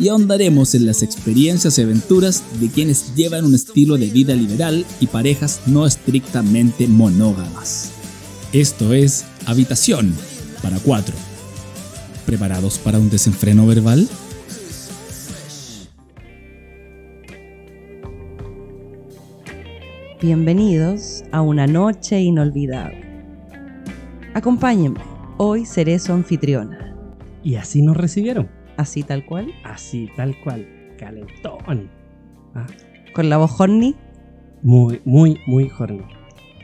y ahondaremos en las experiencias y aventuras de quienes llevan un estilo de vida liberal y parejas no estrictamente monógamas. Esto es Habitación para cuatro. ¿Preparados para un desenfreno verbal? Bienvenidos a una noche inolvidable. Acompáñenme, hoy seré su anfitriona. Y así nos recibieron. Así tal cual. Así, tal cual. Calentón. Ah, Con la voz horny. muy, muy, muy horny.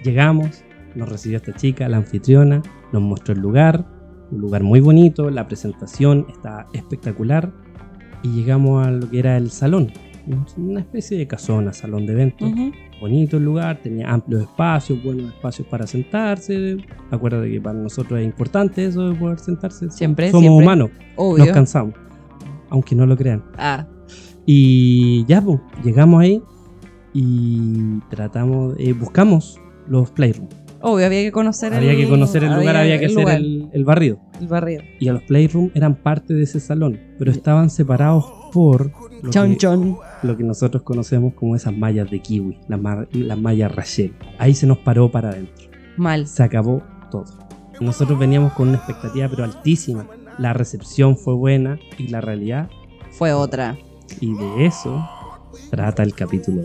Llegamos, nos recibió esta chica, la anfitriona, nos mostró el lugar, un lugar muy bonito, la presentación está espectacular y llegamos a lo que era el salón, una especie de casona, salón de eventos. Bonito el lugar, tenía amplios espacios, buenos espacios para sentarse. Acuérdate que para nosotros es importante eso de poder sentarse. Siempre, Somos siempre. humanos, Obvio. nos cansamos, aunque no lo crean. Ah, Y ya, pues, llegamos ahí y tratamos, eh, buscamos los playrooms. obvio, había que conocer el Había que conocer el lugar, había que hacer el, el barrido. el barrio. Y a los playrooms eran parte de ese salón, pero estaban separados por lo, Chon que, chon. lo que nosotros conocemos como esas mallas de kiwi, las, las mallas Rachel. Ahí se nos paró para adentro. Mal. Se acabó todo. Nosotros veníamos con una expectativa pero altísima. La recepción fue buena y la realidad, Fue otra. y de eso trata el capítulo.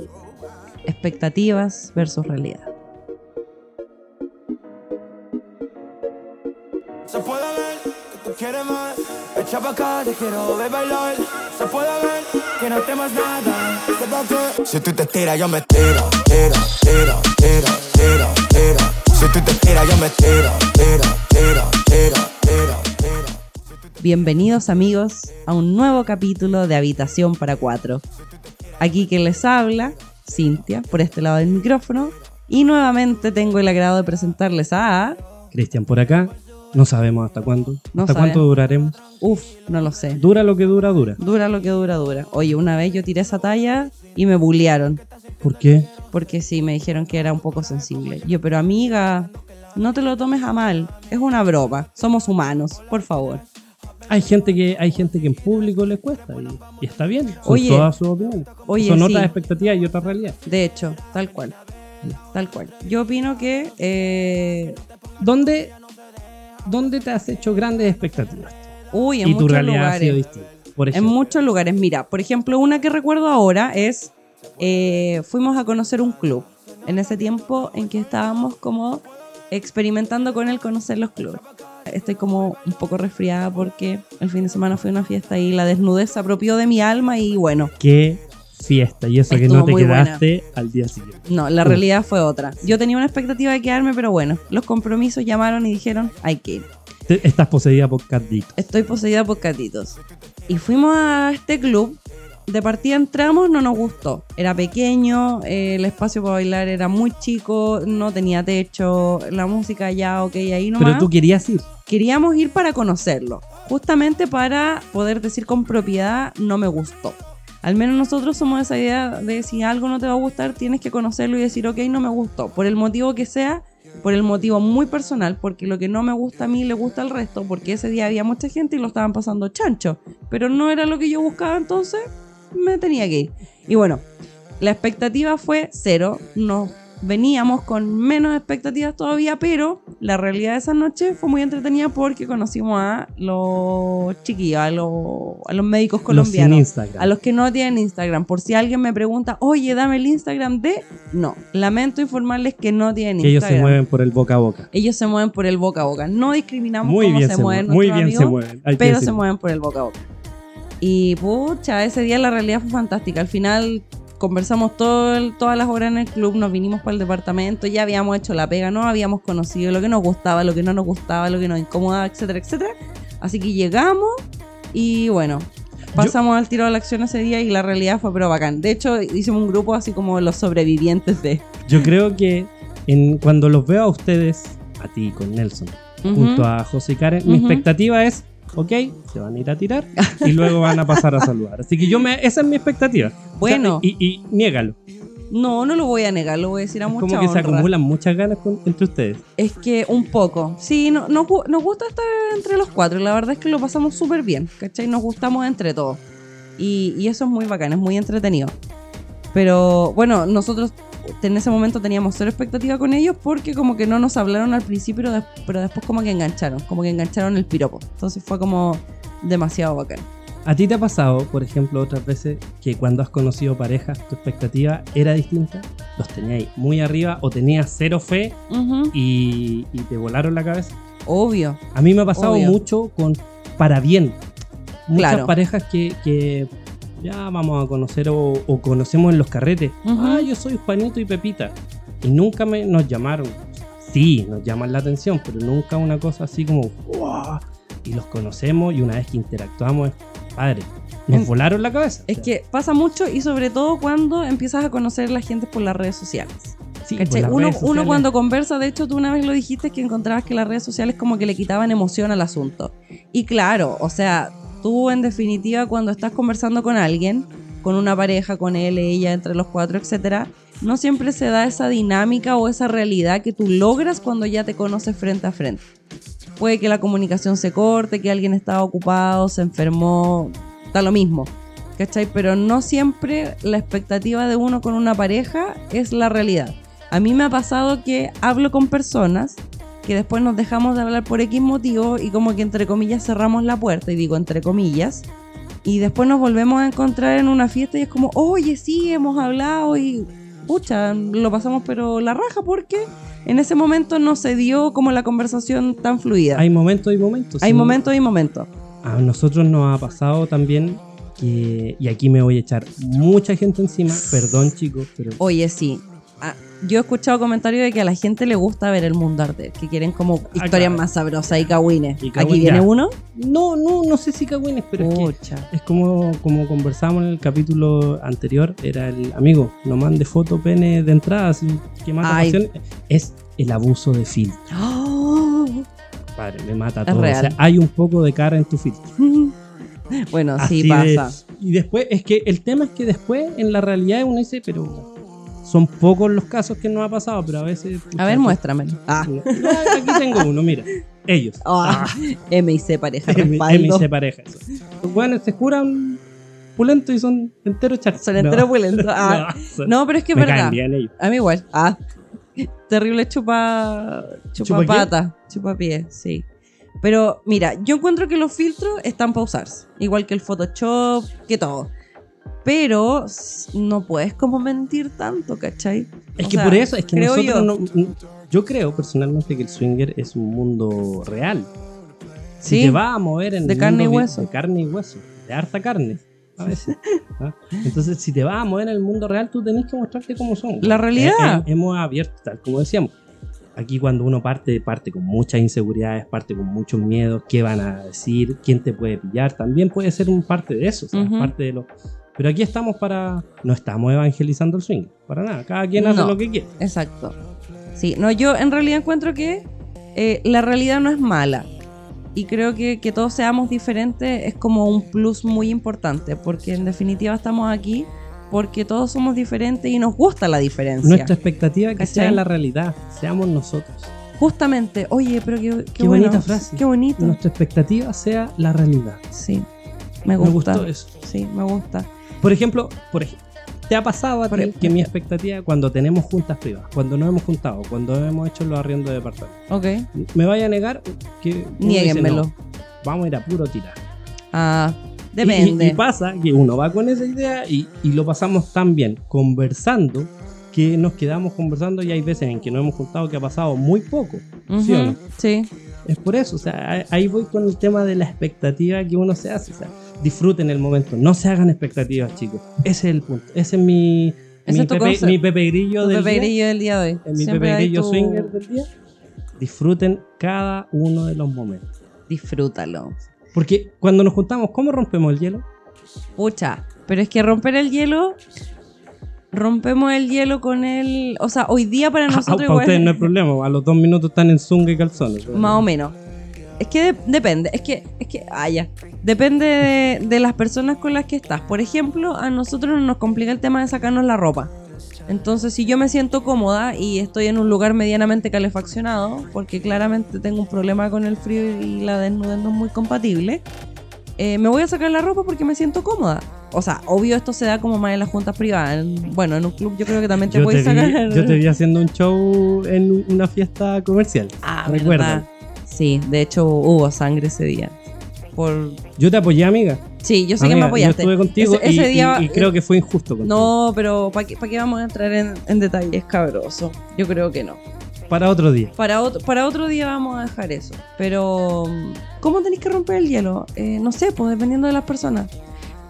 Expectativas versus realidad. Se puede ver que tú quieres más. Echa pa' acá, te quiero ver bailar. Se puede ver que no temas nada. Que si tú te tiras, yo me tiro, tiro, tiro, tiro, tiro, tiro. Si tú te tiras, yo me tiro, tiro, tiro, tiro, tiro, tiro. Bienvenidos amigos a un nuevo capítulo de Habitación para Cuatro. Aquí quien les habla, Cintia, por este lado del micrófono. Y nuevamente tengo el agrado de presentarles a... Cristian por acá, no sabemos hasta cuándo. No ¿Hasta sabe. cuánto duraremos? Uf, no lo sé. Dura lo que dura, dura. Dura lo que dura, dura. Oye, una vez yo tiré esa talla y me bullearon. ¿Por qué? Porque sí, me dijeron que era un poco sensible. Yo, pero amiga, no te lo tomes a mal. Es una broma. Somos humanos, por favor. Hay gente que hay gente que en público le cuesta y, y está bien. Son Oye. todas sus opiniones. Oye, Son sí. otras expectativas y otra realidad. De hecho, tal cual. Tal cual. Yo opino que eh, ¿Dónde, ¿Dónde te has hecho grandes expectativas? Uy, en y tu realidad ha sido distinta. Por En muchos lugares. Mira, por ejemplo, una que recuerdo ahora es, eh, fuimos a conocer un club. En ese tiempo en que estábamos como experimentando con el conocer los clubes. Estoy como un poco resfriada porque el fin de semana fue una fiesta y la desnudez se apropió de mi alma y bueno, qué fiesta. Y eso que no te buena. quedaste al día siguiente. no, la Uf. realidad fue otra. Yo tenía una expectativa de quedarme, pero bueno, los compromisos llamaron y dijeron, hay que ir. Estás poseída por Cat Dick. Estoy poseída por catitos. Y fuimos a este club. De partida entramos, no nos gustó. Era pequeño, eh, el espacio para bailar era muy chico, no tenía techo, la música ya, ok, ahí nomás. Pero tú querías ir. Queríamos ir para conocerlo, justamente para poder decir con propiedad, no me gustó. Al menos nosotros somos esa idea de si algo no te va a gustar, tienes que conocerlo y decir, ok, no me gustó. Por el motivo que sea, por el motivo muy personal, porque lo que no me gusta a mí le gusta al resto, porque ese día había mucha gente y lo estaban pasando chancho. Pero no era lo que yo buscaba, entonces me tenía que ir. Y bueno, la expectativa fue cero. Nos veníamos con menos expectativas todavía, pero la realidad de esa noche fue muy entretenida porque conocimos a los chiquillos, a los, a los médicos colombianos. Instagram. A los que no tienen Instagram. Por si alguien me pregunta, oye, dame el Instagram de. No. Lamento informarles que no tienen que ellos Instagram. se mueven por el boca a boca. Ellos se mueven por el boca a boca. No discriminamos Muy cómo bien se, se mueven mueven. Muy bien se amigos, mueven. hay que pero se mueven por el boca a boca. Y pucha, ese día la realidad fue fantástica. Al final conversamos todo el- todas las horas en el club, nos vinimos para el departamento, ya habíamos hecho la pega, no habíamos conocido lo que nos gustaba, lo que no nos gustaba, lo que nos incomodaba, etcétera, etcétera. Así que llegamos y bueno, pasamos al tiro de la acción ese día y la realidad fue pero bacán. De hecho, hicimos un grupo así como los sobrevivientes de... Yo creo que en, cuando los veo a ustedes, a ti con Nelson, junto a José y Karen, mi expectativa es, ok, se van a ir a tirar y luego van a pasar a saludar. Así que yo me, esa es mi expectativa. O sea, Bueno. y, y niégalo. No, no lo voy a negar, lo voy a decir a Es mucha como que se acumulan muchas ganas con- entre ustedes. Es que un poco. Sí, no, nos gu- nos gusta estar entre los cuatro. La verdad es que lo pasamos súper bien, ¿cachai? Nos gustamos entre todos. Y, y eso es muy bacán, es muy entretenido. Pero bueno, nosotros en ese momento teníamos cero expectativa con ellos porque como que no nos hablaron al principio, pero, des- pero después como que engancharon, como que engancharon el piropo. Entonces fue como demasiado bacán. ¿A ti te ha pasado, por ejemplo, otras veces que cuando has conocido parejas tu expectativa era distinta? ¿Los teníais muy arriba o tenías cero fe y, y te volaron la cabeza? Obvio. A mí me ha pasado Obvio. mucho con para bien. Muchas Claro. parejas que, que ya vamos a conocer o, o conocemos en los carretes. Ujú. Ah, yo soy Juanito y Pepita. Y nunca me, nos llamaron. Sí, nos llaman la atención, pero nunca una cosa así como ¡wow! Y los conocemos y una vez que interactuamos es padre. Nos volaron la cabeza. Es que pasa mucho y sobre todo cuando empiezas a conocer a la gente por las redes sociales. Sí, Uno, redes uno sociales. cuando conversa, de hecho tú una vez lo dijiste que encontrabas que las redes sociales como que le quitaban emoción al asunto. Y claro, o sea, tú en definitiva cuando estás conversando con alguien, con una pareja, con él, ella, entre los cuatro, etcétera, no siempre se da esa dinámica o esa realidad que tú logras cuando ya te conoces frente a frente. Puede que la comunicación se corte, que alguien estaba ocupado, se enfermó, da lo mismo. ¿Cachai? Pero no siempre la expectativa de uno con una pareja es la realidad. A mí me ha pasado que hablo con personas que después nos dejamos de hablar por X motivo y como que entre comillas cerramos la puerta, y digo entre comillas, y después nos volvemos a encontrar en una fiesta y es como, oye, sí, hemos hablado y pucha, lo pasamos pero la raja porque en ese momento no se dio como la conversación tan fluida. Hay momentos y momentos. Hay sí. momentos y momentos. A nosotros nos ha pasado también que, y aquí me voy a echar mucha gente encima, perdón chicos, pero Oye, sí. Ah, yo he escuchado comentarios de que a la gente le gusta ver el mundo arder, que quieren como historias claro. más sabrosas y cagüines. Aquí viene uno. no, no, no sé si cagüines, pero es que es como, como conversamos en el capítulo anterior, era el amigo, no mande foto pene de entrada, así que mata pasión, es el abuso de filtro. ¡Oh! Padre, me mata Es todo. real. O sea, hay un poco de cara en tu filtro. bueno, Así sí de- pasa. y después, es que el tema es que después, en la realidad, uno dice, pero son pocos los casos que nos ha pasado, pero a veces. A ver, muéstramelo. Ah, No, aquí tengo uno, mira. Ellos. Ah, M y C pareja, M- respaldo. MC pareja. eso. Los buenos se juran pulentos y son enteros charcos. Son enteros pulentos. Ah. son- No, pero es que es verdad. caen bien ellos. A mí igual. Ah. Terrible chupa. Chupa, pata. Chupa pie, sí. Pero mira, yo encuentro que los filtros están para usarse. Igual que el Photoshop, que todo. Pero no puedes como mentir tanto, ¿cachai? Es O que sea, por eso, es que creo nosotros yo. no. Yo creo personalmente que el swinger es un mundo real. Sí. te vas a mover en De el carne y mundo vi- hueso. De carne y hueso. De harta carne. A veces. ¿ah? Entonces, si te vas a mover en el mundo real, tú tenés que mostrarte cómo son. La realidad. Eh, hemos abierto, tal como decíamos. Aquí cuando uno parte, parte con muchas inseguridades, parte con muchos miedos, qué van a decir, quién te puede pillar, también puede ser un parte de eso, o sea, parte de lo... Pero aquí estamos para... No estamos evangelizando el swing, para nada, cada quien hace No. lo que quiere. Exacto. Sí, no, yo en realidad encuentro que eh, la realidad no es mala. Y creo que que todos seamos diferentes es como un plus muy importante, porque en definitiva estamos aquí porque todos somos diferentes y nos gusta la diferencia. Nuestra expectativa es que ¿Cachai? sea la realidad, seamos nosotros. Justamente, oye, pero qué, qué, Qué bueno, bonita frase. Qué bonito. Nuestra expectativa sea la realidad. Sí, me Me gusta. gustó eso. Sí, me gusta. Por ejemplo, por ej- ¿Te ha pasado a ti que mi expectativa cuando tenemos juntas privadas, cuando nos hemos juntado, cuando hemos hecho los arriendos de departamento, Ok. me vaya a negar que Niéguenmelo. "No, vamos a ir a puro tirar. Ah, depende. Y, y pasa que uno va con esa idea y, y lo pasamos tan bien conversando que nos quedamos conversando y hay veces en que nos hemos juntado que ha pasado muy poco. ¿sí o no? Sí. Es por eso, o sea, ahí- voy con el tema de la expectativa que uno se hace. O sea, disfruten el momento, no se hagan expectativas, chicos. Ese es el punto. Ese es mi, mi, es pepe, mi Pepe Grillo Tu del Pepe día. Grillo del día de hoy. Mi Siempre Pepe Grillo tu- swinger del día. Disfruten cada uno de los momentos. Disfrútalo. Porque cuando nos juntamos, ¿cómo rompemos el hielo? Pucha, pero es que romper el hielo, rompemos el hielo con el... O sea, hoy día para Ah, nosotros para igual- ustedes no hay problema. A los dos minutos están en zunga y calzones. Más o menos. Es que de- depende, es que, es que, ah, ya. Depende de, de las personas con las que estás. Por ejemplo, a nosotros nos complica el tema de sacarnos la ropa. Entonces, si yo me siento cómoda y estoy en un lugar medianamente calefaccionado, porque claramente tengo un problema con el frío y la desnudez no es muy compatible, eh, me voy a sacar la ropa porque me siento cómoda. O sea, obvio esto se da como más en las juntas privadas. En- bueno, en un club yo creo que también te Yo te, puedes sacar... yo te vi haciendo un show en una fiesta comercial. Ah, Recuerdan. ¿verdad? Sí, de hecho hubo sangre ese día. Por... Yo te apoyé, amiga. Sí, yo sé que me apoyaste. Yo estuve contigo Ese- y, ese día- y- y creo que fue injusto contigo. No, pero ¿para qué, pa' qué vamos a entrar en, en detalles cabroso? Yo creo que no. Para otro día. Para otro, para otro día vamos a dejar eso. Pero, ¿cómo tenéis que romper el hielo? Eh, no sé, pues dependiendo de las personas.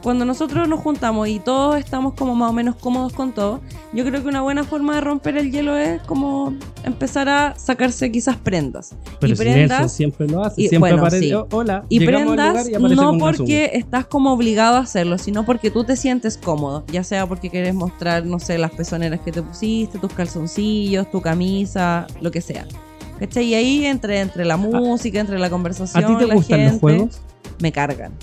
Cuando nosotros nos juntamos y todos estamos como más o menos cómodos con todo, yo creo que una buena forma de romper el hielo es como empezar a sacarse quizás prendas. Pero y prendas siempre lo hace. y- siempre bueno, aparece. sí. "Oh, hola. Y prendas y no porque estás como obligado a hacerlo, sino porque tú te sientes cómodo. Ya sea porque quieres mostrar, no sé, las pezoneras que te pusiste, tus calzoncillos, tu camisa, lo que sea. ¿Cachai? Y ahí entre, entre la música, entre la conversación, ¿A ti te la gustan gente, los juegos? me cargan.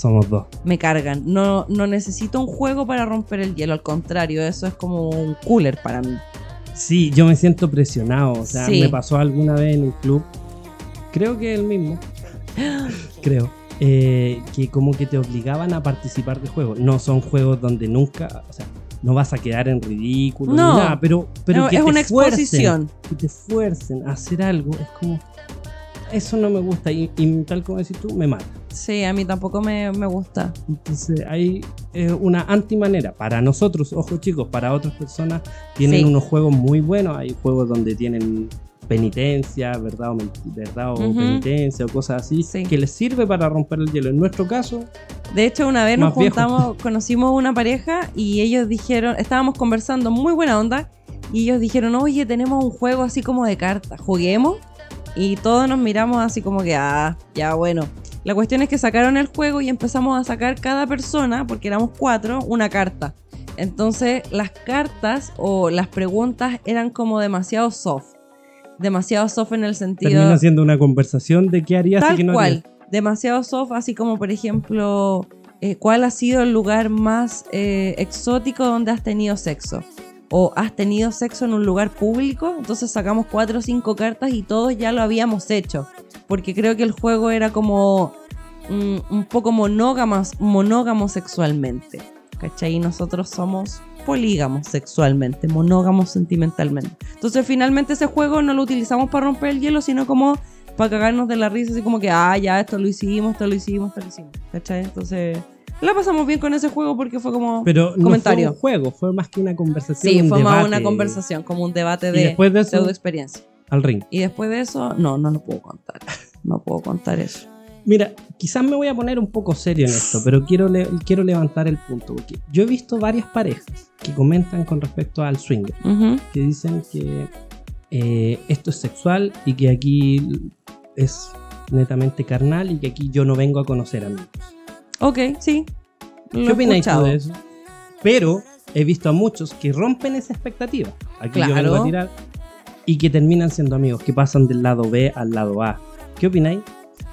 Somos dos. Me cargan. No, no necesito un juego para romper el hielo. Al contrario, eso es como un cooler para mí. Sí, yo me siento presionado. O sea, Sí. me pasó alguna vez en el club. Creo que el mismo. creo. eh, que como que te obligaban a participar de juegos. No son juegos donde nunca. O sea, no vas a quedar en ridículo No. ni nada. Pero, pero No, que es te una fuercen, exposición. que te fuercen a hacer algo. Es como. Eso no me gusta. Y, y tal como decís tú, me mata. Sí, a mí tampoco me, me gusta. Entonces hay eh, una antimanera. Para nosotros, ojo chicos, para otras personas tienen Sí. unos juegos muy buenos. Hay juegos donde tienen penitencia, verdad o, verdad o penitencia o cosas así, Sí. que les sirve para romper el hielo. En nuestro caso, De hecho, una vez nos viejo. juntamos, conocimos una pareja y ellos dijeron, estábamos conversando muy buena onda y ellos dijeron, oye, tenemos un juego así como de cartas, juguemos. Y todos nos miramos así como que, ah, ya bueno. La cuestión es que sacaron el juego y empezamos a sacar cada persona, porque éramos cuatro, una carta. Entonces las cartas o las preguntas eran como demasiado soft. Demasiado soft en el sentido... termina siendo una conversación de qué harías y Tal qué no cual. Demasiado soft, así como por ejemplo, eh, ¿cuál ha sido el lugar más eh, exótico donde has tenido sexo? O has tenido sexo en un lugar público, entonces sacamos cuatro o cinco cartas y todos ya lo habíamos hecho. Porque creo que el juego era como mm, un poco monógamos, monógamo sexualmente. ¿Cachai? Y nosotros somos polígamos sexualmente, monógamos sentimentalmente. Entonces finalmente ese juego no lo utilizamos para romper el hielo, sino como para cagarnos de la risa, así como que, ah, ya, esto lo hicimos, esto lo hicimos, esto lo hicimos. ¿Cachai? Entonces, la pasamos bien con ese juego porque fue como... Pero no Comentario. fue un juego, fue más que una conversación. sí, un fue más debate. una conversación, como un debate Y de después de eso, experiencia. Al ring. Y después de eso, no, no lo puedo contar. No puedo contar eso. Mira, quizás me voy a poner un poco serio en esto, pero quiero, le- quiero levantar el punto. Porque yo he visto varias parejas que comentan con respecto al swinger. Que dicen que eh, esto es sexual y que aquí es netamente carnal y que aquí yo no vengo a conocer amigos. Ok, sí. Lo ¿Qué opináis tú de eso? Pero he visto a muchos que rompen esa expectativa. Aquí yo vengo Claro. a tirar y que terminan siendo amigos, que pasan del lado B al lado A. ¿Qué opináis?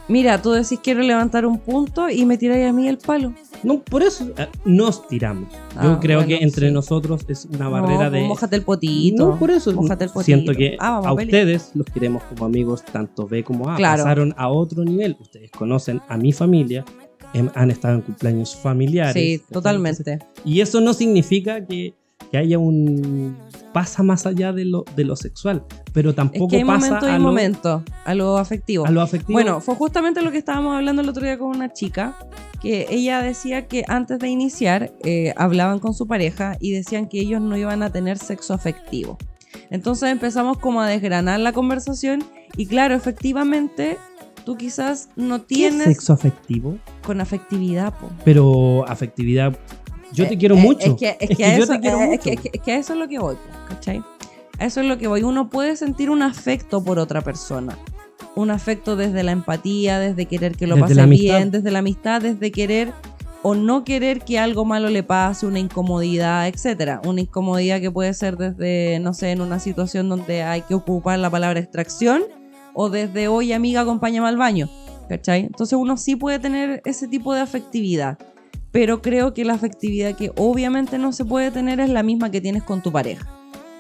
Mira, tú decís quiero levantar un punto y me tiráis a mí el palo. No, por eso eh, nos tiramos. Yo Ah, creo bueno, que entre sí. nosotros es una No, barrera de... pues, Mójate el potito. No, por eso Mójate el potito. siento que Ah, a ustedes los queremos como amigos, tanto B como A. Claro. Pasaron a otro nivel. Ustedes conocen a mi familia em- han estado en cumpleaños familiares. Sí, totalmente. Y eso no significa que, que haya un... pasa más allá de lo, de lo sexual, pero Es tampoco que hay pasa momentos y a, lo, momentos a lo afectivo. a lo afectivo. Bueno, fue justamente lo que estábamos hablando el otro día con una chica, que ella decía que antes de iniciar eh, hablaban con su pareja y decían que ellos no iban a tener sexo afectivo. Entonces empezamos como a desgranar la conversación y claro, efectivamente tú quizás no ¿Qué es tienes sexo afectivo? con afectividad. po. Pero afectividad... Yo te quiero eh, mucho. Es que, es que a eso, es lo que voy, ¿cachai? A eso es lo que voy. Uno puede sentir un afecto por otra persona. Un afecto desde la empatía, desde querer que lo Desde pase bien, desde la amistad, desde querer o no querer que algo malo le pase, una incomodidad, etcétera. Una incomodidad que puede ser desde, no sé, en una situación donde hay que ocupar la palabra extracción o desde hoy amiga, acompáñame al baño. ¿Cachai? Entonces uno sí puede tener ese tipo de afectividad pero creo que la afectividad que obviamente no se puede tener es la misma que tienes con tu pareja.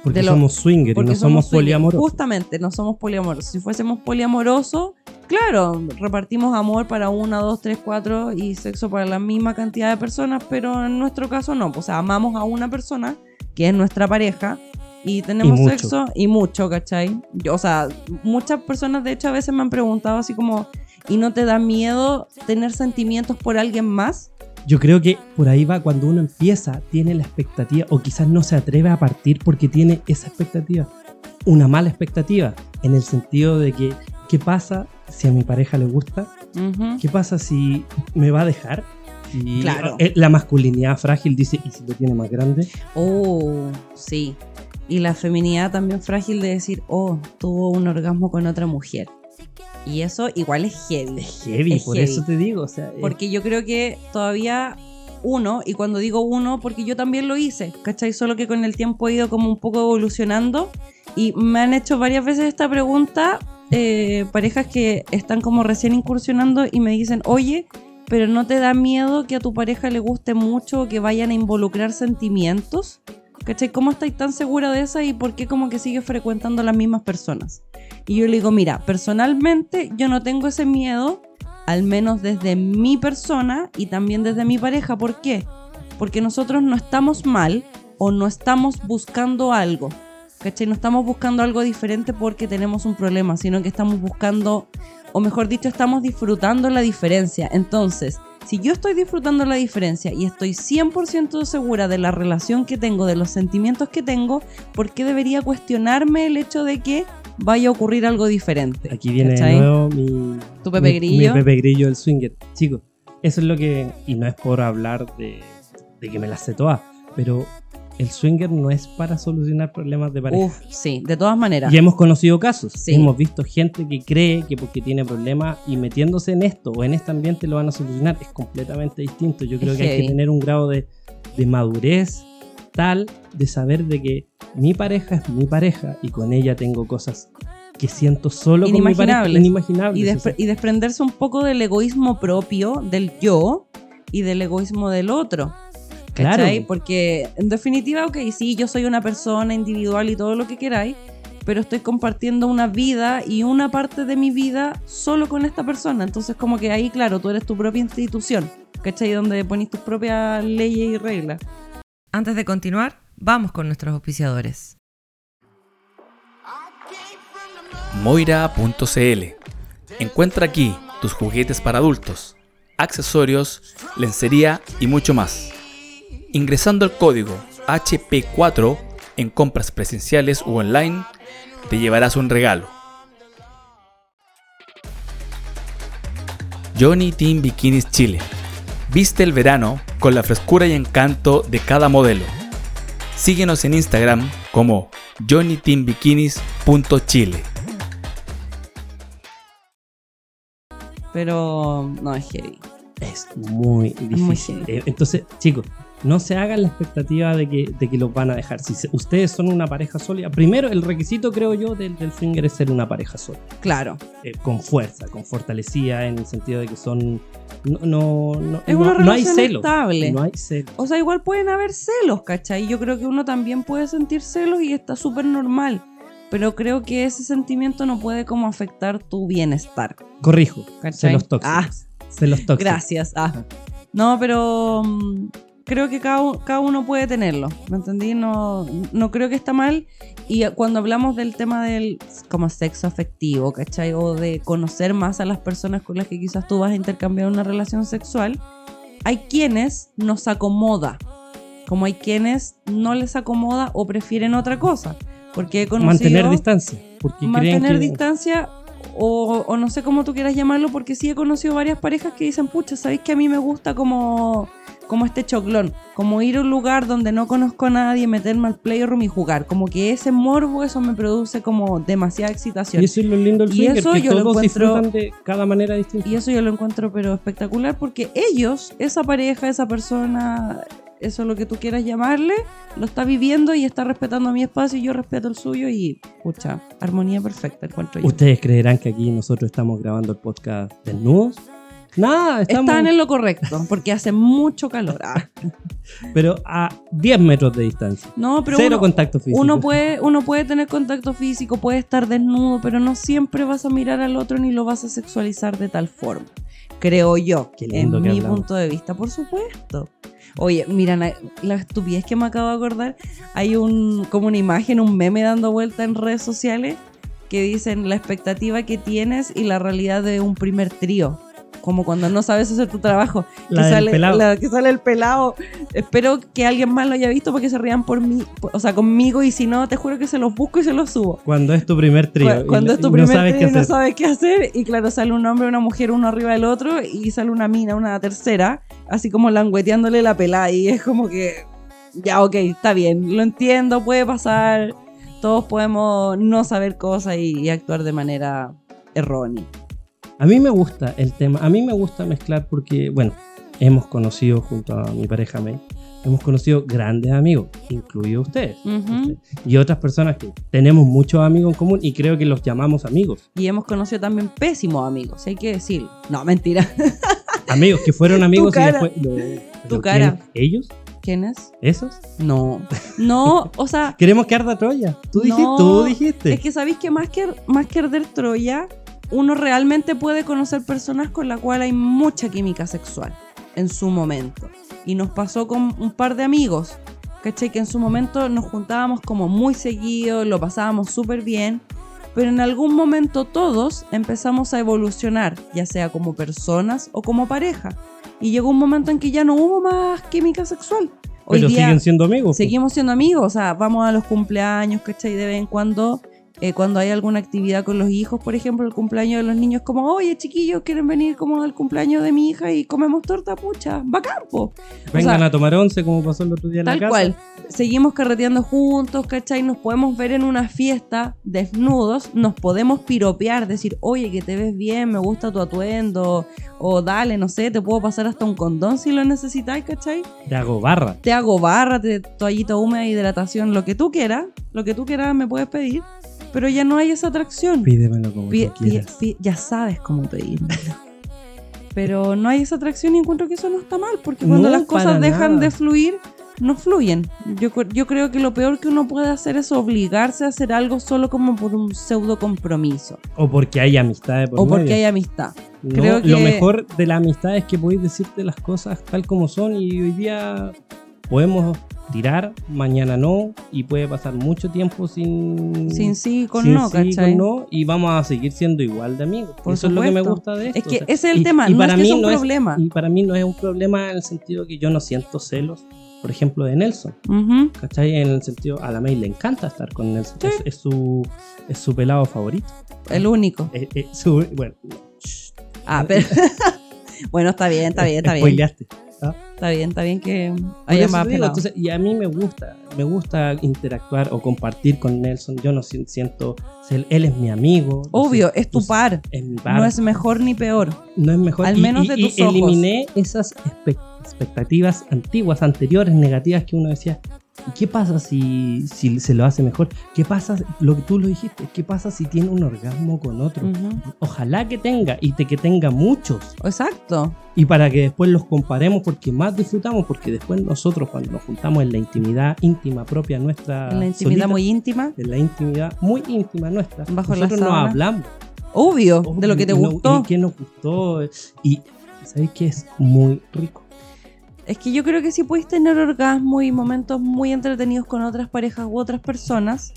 Porque lo- somos swinger y Porque no somos, swingers. poliamorosos. Justamente, no somos poliamorosos. Si fuésemos poliamorosos, claro, repartimos amor para una, dos, tres, cuatro y sexo para la misma cantidad de personas, pero en nuestro caso no. O sea, amamos a una persona que es nuestra pareja y tenemos Y sexo y mucho, ¿cachai? Yo, o sea, muchas personas de hecho a veces me han preguntado así como, ¿y no te da miedo tener sentimientos por alguien más? Yo creo que por ahí va cuando uno empieza, tiene la expectativa, o quizás no se atreve a partir porque tiene esa expectativa. Una mala expectativa, en el sentido de que, ¿qué pasa si a mi pareja le gusta? ¿Qué pasa si me va a dejar? Y Claro. eh, la masculinidad frágil dice, ¿y si lo tiene más grande? Oh, sí. Y la feminidad también frágil de decir, oh, tuvo un orgasmo con otra mujer. Y eso igual es heavy. Es heavy, Es por heavy. eso te digo. O sea, Porque yo creo que todavía uno, y cuando digo uno, porque yo también lo hice, ¿cachai? Solo que con el tiempo he ido como un poco evolucionando y me han hecho varias veces esta pregunta eh, parejas que están como recién incursionando y me dicen, oye, pero ¿no te da miedo que a tu pareja le guste mucho o que vayan a involucrar sentimientos? ¿Cachai? ¿Cómo estáis tan segura de esa y por qué como que sigues frecuentando las mismas personas? Y yo le digo, mira, personalmente yo no tengo ese miedo al menos desde mi persona y también desde mi pareja. ¿Por qué? Porque nosotros no estamos mal o no estamos buscando algo. ¿Cachai? No estamos buscando algo diferente porque tenemos un problema, sino que estamos buscando, o mejor dicho, estamos disfrutando la diferencia. Entonces, si yo estoy disfrutando la diferencia y estoy 100% segura de la relación que tengo, de los sentimientos que tengo, ¿por qué debería cuestionarme el hecho de que vaya a ocurrir algo diferente? Aquí viene ¿Cachai? de nuevo mi, Tu Pepe mi- Grillo. Mi Pepe Grillo del swinger. Chicos, eso es lo que. Y no es por hablar de, de que me las sé todas, pero el swinger no es para solucionar problemas de pareja. Uf, sí, de todas maneras. Y hemos conocido casos. Sí. Hemos visto gente que cree que porque tiene problemas y metiéndose en esto o en este ambiente lo van a solucionar. Es completamente distinto. Yo creo Es que hay que tener un grado de, de madurez tal de saber de que mi pareja es mi pareja y con ella tengo cosas que siento solo con mi pareja. Inimaginables. Y, o despre- sea, y desprenderse un poco del egoísmo propio, del yo, y del egoísmo del otro. Claro. ¿Cachai? Porque en definitiva, ok, sí, yo soy una persona individual y todo lo que queráis, pero estoy compartiendo una vida y una parte de mi vida solo con esta persona. Entonces, como que ahí, claro, tú eres tu propia institución, ¿cachai? Donde pones tus propias leyes y reglas. Antes de continuar, vamos con nuestros auspiciadores. Moira.cl Encuentra aquí tus juguetes para adultos, accesorios, lencería y mucho más. Ingresando el código HP4 en compras presenciales u online, te llevarás un regalo. Johnny Team Bikinis Chile. Viste el verano con la frescura y encanto de cada modelo. Síguenos en Instagram como johnnyteambikinis.chile. Pero no es heavy. es muy difícil. muy. Eh, Entonces, chicos, no se hagan la expectativa de que, de que los van a dejar. Si se- ustedes son una pareja sólida, primero el requisito, creo yo, del, del swinger es ser una pareja sólida. Claro. eh, con fuerza, con fortalecida, en el sentido de que son. No, no, no, Es no- una no hay celos. estable. No hay celos. O sea, igual pueden haber celos, ¿cachai? Yo creo que uno también puede sentir celos y está súper normal. Pero creo que ese sentimiento no puede como afectar tu bienestar. Corrijo, ¿Cachai? celos tóxicos. Ah, Celos tóxicos. Gracias. Ah. No, pero mm, creo que cada, cada uno puede tenerlo. ¿Me entendí? No, no creo que está mal. Y cuando hablamos del tema del como sexo afectivo, ¿cachai? O de conocer más a las personas con las que quizás tú vas a intercambiar una relación sexual, hay quienes nos acomoda. Como hay quienes no les acomoda o prefieren otra cosa. Porque he conocido Mantener distancia. Porque creen mantener que- distancia o, o no sé cómo tú quieras llamarlo, porque sí he conocido varias parejas que dicen, pucha, ¿sabéis que a mí me gusta como, como este choclón? Como ir a un lugar donde no conozco a nadie, meterme al playroom y jugar. Como que ese morbo, eso me produce como demasiada excitación. Y eso es lo lindo del Y swinger, eso que yo lo todos encuentro- disfrutan de cada manera distinta. Y eso yo lo encuentro pero espectacular porque ellos, esa pareja, esa persona, eso lo que tú quieras llamarle, lo está viviendo y está respetando mi espacio y yo respeto el suyo y, pucha, armonía perfecta encuentro yo. ¿Ustedes creerán que aquí nosotros estamos grabando el podcast desnudos? Nada, estamos... Están en lo correcto, porque hace mucho calor. Ah. Pero a 10 metros de distancia. No, pero Cero uno, contacto físico. uno puede, uno puede tener contacto físico, puede estar desnudo, pero no siempre vas a mirar al otro ni lo vas a sexualizar de tal forma. Creo yo, Qué lindo en que mi hablamos. punto de vista, por supuesto. Oye, mira, na- la estupidez que me acabo de acordar, hay un como una imagen, un meme dando vuelta en redes sociales que dicen la expectativa que tienes y la realidad de un primer trío. Como cuando no sabes hacer tu trabajo. La que, sale, pelado. la que sale el pelado. Espero que alguien más lo haya visto para que se rían por mí, o sea, conmigo. Y si no, te juro que se los busco y se los subo. Cuando es tu primer trío. Cuando es tu primer no sabes trío y no sabes qué hacer. Y claro, sale un hombre, una mujer, uno arriba del otro. Y sale una mina, una tercera. Así como langueteándole la pelada. Y es como que. Ya, ok, está bien. Lo entiendo, puede pasar. Todos podemos no saber cosas y, actuar de manera errónea. A mí me gusta el tema, a mí me gusta mezclar porque, bueno, hemos conocido junto a mi pareja May, hemos conocido grandes amigos, incluido ustedes. Ujú. Y otras personas que tenemos muchos amigos en común y creo que los llamamos amigos. Y hemos conocido también pésimos amigos, hay que decirlo. No, mentira. Amigos que fueron amigos y después... lo- Tu ¿pero cara. ¿Ellos? ¿Quién es? ¿Esos? No. No, o sea, Queremos que arda Troya. Tú dijiste, No, tú dijiste. Es que sabéis que más que más que arder Troya, uno realmente puede conocer personas con las cuales hay mucha química sexual en su momento. Y nos pasó con un par de amigos, ¿cachai? Que en su momento nos juntábamos como muy seguido, lo pasábamos súper bien, pero en algún momento todos empezamos a evolucionar, ya sea como personas o como pareja. Y llegó un momento en que ya no hubo más química sexual. Hoy Pero día, siguen siendo amigos. seguimos siendo amigos, o sea, vamos a los cumpleaños, ¿cachai? De vez en cuando, eh, cuando hay alguna actividad con los hijos, por ejemplo, el cumpleaños de los niños, como, oye, chiquillos, quieren venir como al cumpleaños de mi hija y comemos torta, pucha, bacán, po. Vengan o sea, a tomar once como pasó el otro día en la Tal casa. cual. Seguimos carreteando juntos, ¿cachai? Nos podemos ver en una fiesta desnudos, nos podemos piropear, decir, oye, que te ves bien, me gusta tu atuendo, o dale, no sé, te puedo pasar hasta un condón si lo necesitáis, ¿cachai? Te hago barra. te hago barra, te toallita húmeda, hidratación, lo que tú quieras, lo que tú quieras me puedes pedir, pero ya no hay esa atracción. Pídemelo como Pi- tú quieras. ya sabes cómo pedirme. pero no hay esa atracción y encuentro que eso no está mal, porque cuando No, las cosas dejan nada. de fluir, no fluyen. Yo, yo creo que lo peor que uno puede hacer es obligarse a hacer algo solo como por un pseudo compromiso O porque hay amistad de por o porque hay amistad. No, creo Lo que- mejor de la amistad es que podéis decirte las cosas tal como son y hoy día podemos tirar, mañana no, y puede pasar mucho tiempo sin... Sin sí con sin no, sí ¿cachai? con no, y vamos a seguir siendo igual de amigos. Por Eso es lo que me gusta de esto. Es que o sea, ese es el tema, no es que sea un problema. y para mí no es un problema en el sentido que yo no siento celos, por ejemplo, de Nelson. Ujú. ¿Cachai? En el sentido, a la May le encanta estar con Nelson. Sí. Es, es su, es su pelado favorito. El único. Es- es su- bueno, Ah, pero. bueno, está bien, está bien, está bien. ¿Ah? Está bien, está bien que haya más digo, entonces, y a mí me gusta, me gusta interactuar o compartir con Nelson. Yo no si- siento, él, es mi amigo. no Obvio, sé, es tu pues, par. Es mi par. No es mejor ni peor. no es mejor. al Y- menos y- de y tus ojos. eliminé esas espe- expectativas antiguas, anteriores, negativas que uno decía. ¿Y qué pasa si, si se lo hace mejor? ¿Qué pasa, lo que tú lo dijiste, qué pasa si tiene un orgasmo con otro? Ojalá que tenga y te, que tenga muchos. Exacto. Y para que después los comparemos porque más disfrutamos, porque después nosotros cuando nos juntamos en la intimidad íntima propia nuestra, En la intimidad solita, muy íntima. en la intimidad muy íntima nuestra, Bajo nosotros nos sábana. hablamos Obvio, de lo que te no- gustó. y qué nos gustó y ¿sabéis que es muy rico? Es que yo creo que sí podéis tener orgasmo y momentos muy entretenidos con otras parejas u otras personas,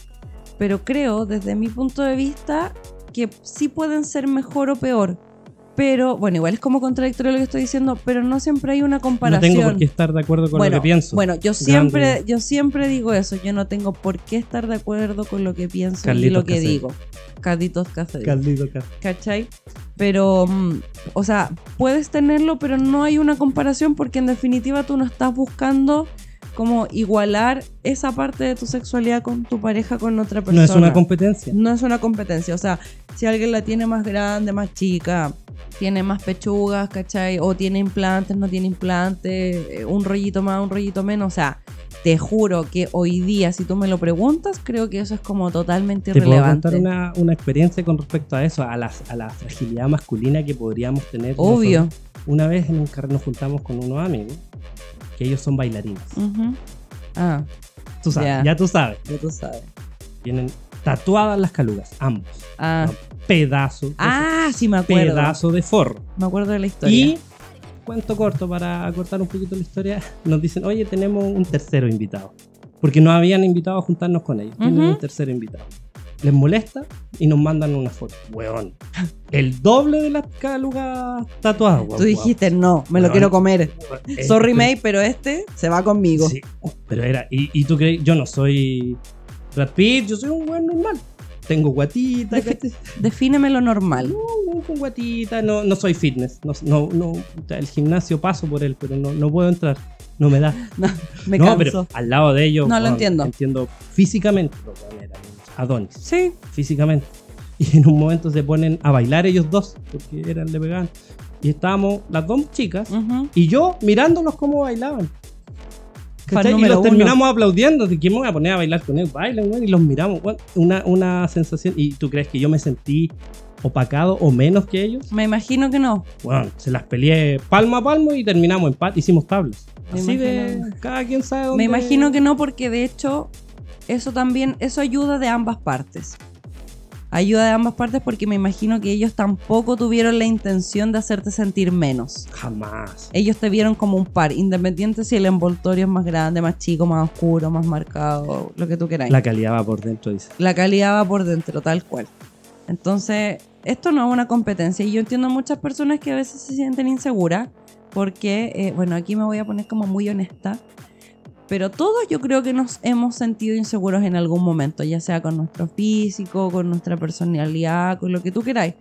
pero creo, desde mi punto de vista, que sí pueden ser mejor o peor. Pero, bueno, igual es como contradictorio lo que estoy diciendo, pero no siempre hay una No comparación. tengo por qué estar de acuerdo con bueno, lo que pienso. Bueno, yo siempre, Grande. yo siempre digo eso. Yo no tengo por qué estar de acuerdo con lo que pienso y lo que digo. Carlitos Caselli. Caldito acá. ¿Cachai? Pero, mm, o sea, puedes tenerlo, pero no hay una comparación porque en definitiva tú no estás buscando como igualar esa parte de tu sexualidad con tu pareja, con otra persona. No es una competencia. No es una competencia. O sea, si alguien la tiene más grande, más chica, tiene más pechugas, ¿cachai? O tiene implantes, no tiene implantes, eh, un rollito más, un rollito menos. O sea, te juro que hoy día, si tú me lo preguntas, creo que eso es como totalmente Te puedo irrelevante. contar una, una experiencia con respecto a eso, a la, a la fragilidad masculina que podríamos tener. Obvio. nosotros. Una vez en un carril nos juntamos con unos amigos que ellos son bailarines. Ujú. Ah, Tú sabes, ya tú sabes. ya tú sabes. Tienen tatuadas las calugas, ambos. Ah, Pedazo. de- ah sí me acuerdo. pedazo de forro. Me acuerdo de la historia. Y, cuento corto, para cortar un poquito la historia, nos dicen, oye, tenemos un tercero invitado. Porque nos habían invitado a juntarnos con ellos. Tienen Ujú. un tercero invitado. Les molesta y nos mandan una foto. Weón. El doble de las calugas tatuadas. Tú dijiste, no, me lo quiero comer. Eh, Sorry, May, pero este se va conmigo. Sí, pero era. Y, y tú crees, yo no soy Brad Pitt, yo soy un weón normal. Tengo guatita, Defi-. Defíneme lo normal. No, con guatita, no, no soy fitness. No, no, no, el gimnasio paso por él, pero no, no puedo entrar. No me da. No, me no, canso. pero al lado de ellos. No, lo weón, entiendo. Entiendo físicamente. Adonis, Sí, físicamente. Y en un momento se ponen a bailar ellos dos, porque eran le pegaban. Y estábamos las dos chicas ujú. y yo mirándolos cómo bailaban. Y los uno. terminamos aplaudiendo. ¿De quién me voy a poner a bailar con ellos? Bailan, weón, y los miramos. weón. Una, una sensación. ¿Y tú crees que yo me sentí opacado o menos que ellos? me imagino que no. Bueno, se las peleé palmo a palmo y terminamos empate. Hicimos tablas. Me Así de. imagino. Cada quien sabe dónde. Me imagino que no, porque de hecho, eso también, eso ayuda de ambas partes. Ayuda de ambas partes porque me imagino que ellos tampoco tuvieron la intención de hacerte sentir menos. Jamás. Ellos te vieron como un par, independiente si el envoltorio es más grande, más chico, más oscuro, más marcado, lo que tú queráis. La calidad va por dentro, dice. la calidad va por dentro, tal cual. Entonces, esto no es una competencia y yo entiendo muchas personas que a veces se sienten inseguras porque, eh, bueno, aquí me voy a poner como muy honesta, pero todos yo creo que nos hemos sentido inseguros en algún momento, ya sea con nuestro físico, con nuestra personalidad, con lo que tú queráis.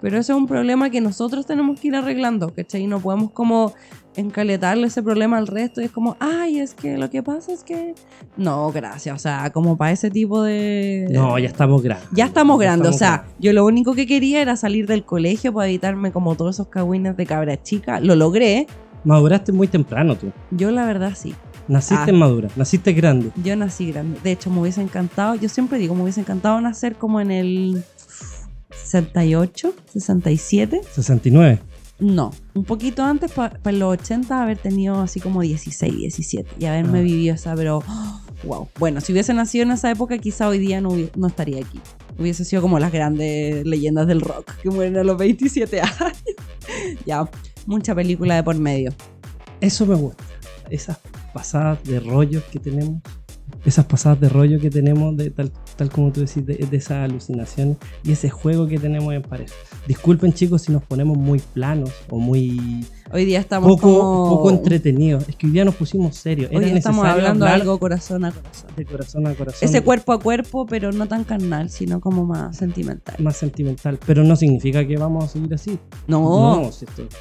Pero ese es un problema que nosotros tenemos que ir arreglando, ¿cachai? No podemos como encaletarle ese problema al resto y es como, ay, es que lo que pasa es que... No, gracias, o sea, como para ese tipo de... No, ya estamos grandes. Ya estamos grandes, o sea, grandes. yo lo único que quería era salir del colegio para evitarme como todos esos cagüines de cabra chica. Lo logré, Maduraste muy temprano tú. yo la verdad sí. Naciste Ah. madura, naciste grande. Yo nací grande. De hecho, me hubiese encantado, yo siempre digo, me hubiese encantado nacer como en el 68, 67. 69. No, un poquito antes, para los 80, haber tenido así como 16, 17 y haberme Ah. vivido esa, pero wow. Bueno, si hubiese nacido en esa época, quizá hoy día no, no estaría aquí. Hubiese sido como las grandes leyendas del rock que mueren a los 27 años. ya, mucha película de por medio. Eso me gusta. Esas pasadas de rollo que tenemos. Esas pasadas de rollo que tenemos, de tal, tal como tú decís, de, de esas alucinaciones y ese juego que tenemos en pareja. Disculpen chicos si nos ponemos muy planos o muy Hoy día estamos poco, como... poco entretenidos. Es que hoy día nos pusimos serios. Hoy Era estamos hablando algo corazón a corazón. de corazón a corazón. Ese cuerpo a cuerpo, pero no tan carnal, sino como más sentimental. más sentimental, pero no significa que vamos a seguir así. No, No,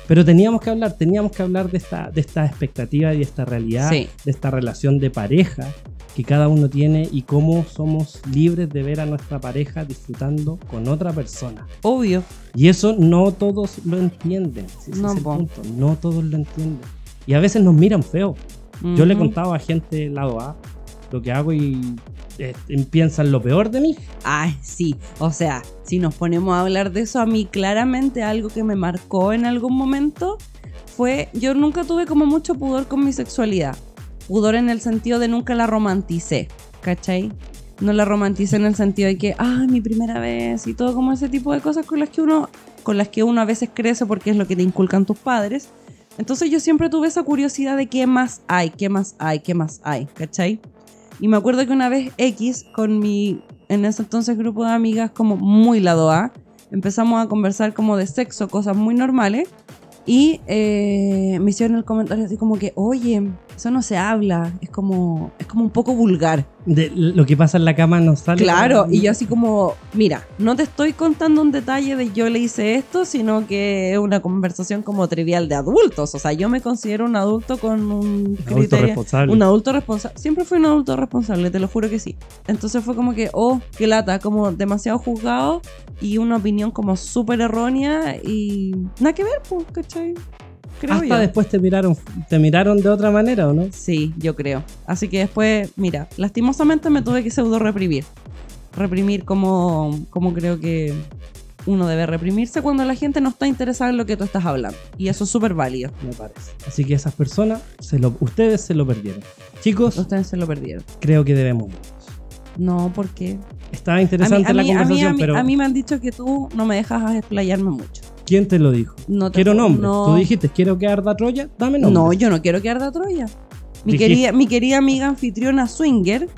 pero teníamos que hablar, teníamos que hablar de esta, de esta expectativa y esta realidad, Sí. de esta relación de pareja que cada uno tiene y cómo somos libres de ver a nuestra pareja disfrutando con otra persona. obvio. Y eso no todos lo entienden. No, punto. No todos lo entienden. Y a veces nos miran feo. Yo le he contado a gente lado A lo que hago y eh, piensan lo peor de mí. Ay, sí. O sea, si nos ponemos a hablar de eso, a mí claramente algo que me marcó en algún momento fue, yo nunca tuve como mucho pudor con mi sexualidad. Pudor en el sentido de nunca la romanticé, ¿cachai? No la romanticé en el sentido de que, ah, mi primera vez y todo como ese tipo de cosas con las que uno con las que uno a veces crece porque es lo que te inculcan tus padres. Entonces yo siempre tuve esa curiosidad de qué más hay, qué más hay, qué más hay, ¿cachai? Y me acuerdo que una vez X, con mi, en ese entonces grupo de amigas como muy lado A, empezamos a conversar como de sexo, cosas muy normales. Y eh, me hicieron el comentario así como que, oye, eso no se habla, es como, es como un poco vulgar. De lo que pasa en la cama no sale. Claro, y yo así como, mira, no te estoy contando un detalle de yo le hice esto, sino que es una conversación como trivial de adultos. O sea, yo me considero un adulto con un Adulto criterio- responsable. Un adulto responsable. Siempre fui un adulto responsable, te lo juro que sí. Entonces fue como que, oh, qué lata, como demasiado juzgado y una opinión como súper errónea y nada que ver, pues, ¿cachai? Creo Hasta yo. después te miraron, te miraron de otra manera, ¿o no? Sí, yo creo. Así que después, mira, lastimosamente me tuve que pseudo reprimir. Reprimir como, como creo que uno debe reprimirse cuando la gente no está interesada en lo que tú estás hablando. Y eso es súper válido. Me parece. Así que esas personas, se lo, ustedes se lo perdieron. Chicos, Ustedes se lo perdieron. creo que debemos. No, porque... Estaba interesante a la mí- a mí- conversación, a mí- pero a mí me han dicho que tú no me dejas explayarme mucho. ¿Quién te lo dijo? No te Quiero puedo- nombre. no. Tú dijiste, quiero que arda Troya, dame nombre. No, yo no quiero quedar de Troya. Mi Dijiste- querida, mi querida amiga anfitriona Swinger,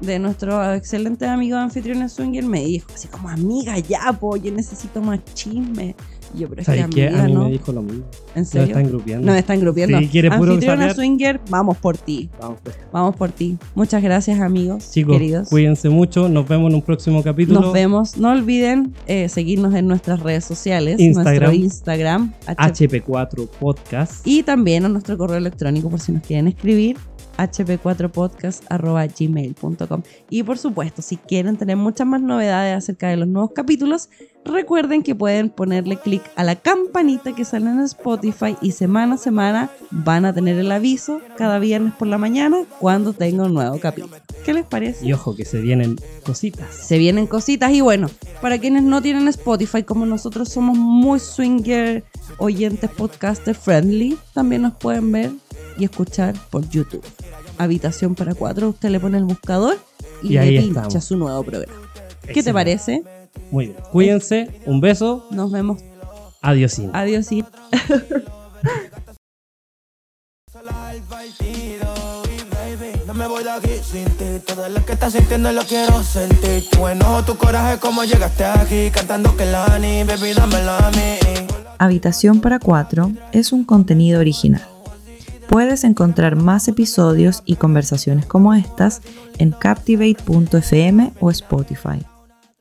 de nuestro excelente amigo anfitriona Swinger, me dijo así como, amiga, ya, po, yo necesito más chisme. Yo, pero es que A mí ¿no? me dijo lo mismo. ¿En Nos serio? están grupeando. Nos están. Sí, quiere puro Anfitriona. Swinger, vamos por ti. Vamos, pues. Vamos por ti. Muchas gracias, amigos, Chicos, queridos. cuídense mucho. Nos vemos en un próximo capítulo. Nos vemos. No olviden eh, seguirnos en nuestras redes sociales. Instagram. Nuestro Instagram. H- HP4 Podcast. y también a nuestro correo electrónico por si nos quieren escribir hp4podcast.gmail.com y por supuesto si quieren tener muchas más novedades acerca de los nuevos capítulos recuerden que pueden ponerle clic a la campanita que sale en Spotify y semana a semana van a tener el aviso cada viernes por la mañana cuando tenga un nuevo capítulo ¿qué les parece? Y ojo que se vienen cositas. se vienen cositas y bueno, para quienes no tienen Spotify, como nosotros somos muy swinger, oyentes podcaster friendly, también nos pueden ver y escuchar por YouTube. Habitación para cuatro, usted le pone el buscador y, Y ahí le pincha estamos. su nuevo programa. ¿Qué te parece? Muy bien. Cuídense. Un beso. Nos vemos. Adiós. Adiós. y- Sola el partido y baby, no me voy de aquí sin ti. Todo lo que estás sintiendo lo quiero sentir. Tu enojo, tu coraje, como llegaste aquí. Cantando que la ni, baby, dámela a mí. Habitación para cuatro es un contenido original. Puedes encontrar más episodios y conversaciones como estas en captivate.fm o Spotify.